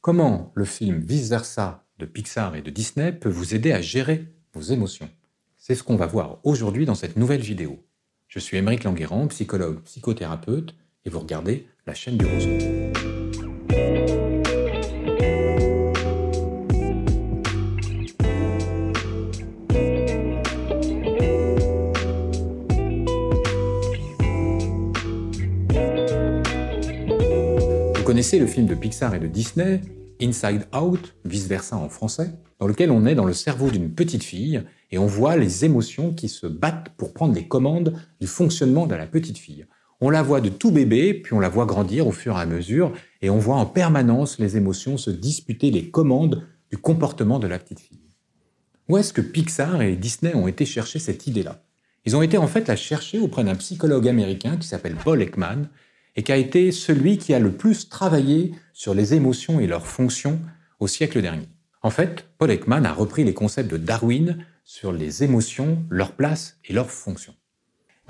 comment le film Vice Versa de Pixar et de Disney peut vous aider à gérer vos émotions? C'est ce qu'on va voir aujourd'hui dans cette nouvelle vidéo. Je suis Émeric Languerrand, psychologue, psychothérapeute, et vous regardez la chaîne du Roseau. Connaissez le film de Pixar et de Disney, Inside Out, vice-versa en français, dans lequel on est dans le cerveau d'une petite fille et on voit les émotions qui se battent pour prendre les commandes du fonctionnement de la petite fille. On la voit de tout bébé, puis on la voit grandir au fur et à mesure, et on voit en permanence les émotions se disputer les commandes du comportement de la petite fille. Où est-ce que Pixar et Disney ont été chercher cette idée-là? Ils ont été en fait la chercher auprès d'un psychologue américain qui s'appelle Paul Ekman, et qui a été celui qui a le plus travaillé sur les émotions et leurs fonctions au siècle dernier. En fait, Paul Ekman a repris les concepts de Darwin sur les émotions, leur place et leurs fonctions.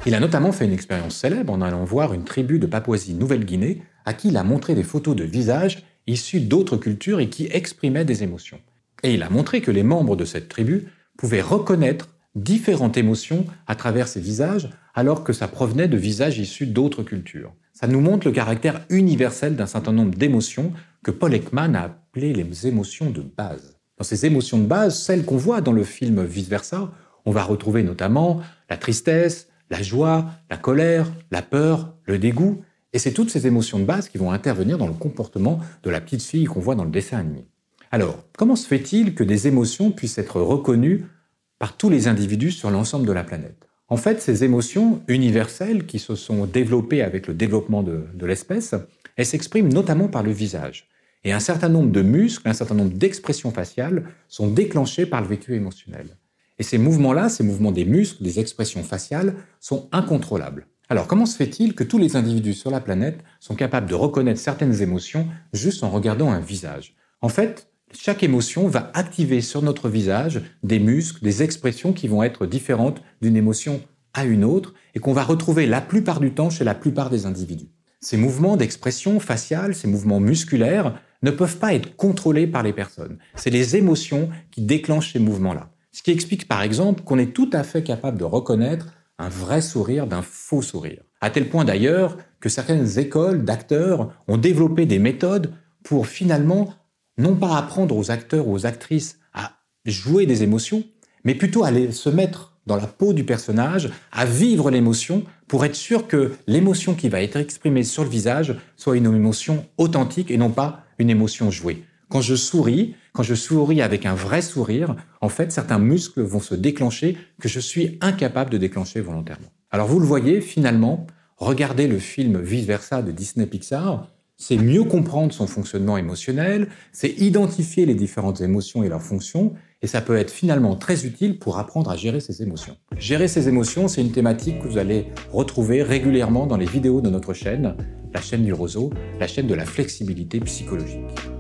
Il a notamment fait une expérience célèbre en allant voir une tribu de Papouasie-Nouvelle-Guinée à qui il a montré des photos de visages issus d'autres cultures et qui exprimaient des émotions. Et il a montré que les membres de cette tribu pouvaient reconnaître différentes émotions à travers ces visages alors que ça provenait de visages issus d'autres cultures. Ça nous montre le caractère universel d'un certain nombre d'émotions que Paul Ekman a appelées les émotions de base. Dans ces émotions de base, celles qu'on voit dans le film Vice-versa, on va retrouver notamment la tristesse, la joie, la colère, la peur, le dégoût, et c'est toutes ces émotions de base qui vont intervenir dans le comportement de la petite fille qu'on voit dans le dessin animé. Alors, comment se fait-il que des émotions puissent être reconnues par tous les individus sur l'ensemble de la planète En fait, ces émotions universelles qui se sont développées avec le développement de, l'espèce, elles s'expriment notamment par le visage. Et un certain nombre de muscles, un certain nombre d'expressions faciales sont déclenchés par le vécu émotionnel. Et ces mouvements-là, ces mouvements des muscles, des expressions faciales, sont incontrôlables. Alors comment se fait-il que tous les individus sur la planète sont capables de reconnaître certaines émotions juste en regardant un visage? En fait, chaque émotion va activer sur notre visage des muscles, des expressions qui vont être différentes d'une émotion à une autre et qu'on va retrouver la plupart du temps chez la plupart des individus. Ces mouvements d'expression faciale, ces mouvements musculaires ne peuvent pas être contrôlés par les personnes. C'est les émotions qui déclenchent ces mouvements-là. Ce qui explique par exemple qu'on est tout à fait capable de reconnaître un vrai sourire d'un faux sourire. À tel point d'ailleurs que certaines écoles d'acteurs ont développé des méthodes pour finalement non pas apprendre aux acteurs ou aux actrices à jouer des émotions, mais plutôt à se mettre dans la peau du personnage, à vivre l'émotion pour être sûr que l'émotion qui va être exprimée sur le visage soit une émotion authentique et non pas une émotion jouée. Quand je souris, quand je souris avec un vrai sourire, en fait, certains muscles vont se déclencher que je suis incapable de déclencher volontairement. Alors vous le voyez, finalement, regardez le film Vice Versa de Disney Pixar, c'est mieux comprendre son fonctionnement émotionnel, c'est identifier les différentes émotions et leurs fonctions, et ça peut être finalement très utile pour apprendre à gérer ses émotions. Gérer ses émotions, c'est une thématique que vous allez retrouver régulièrement dans les vidéos de notre chaîne, la chaîne du roseau, la chaîne de la flexibilité psychologique.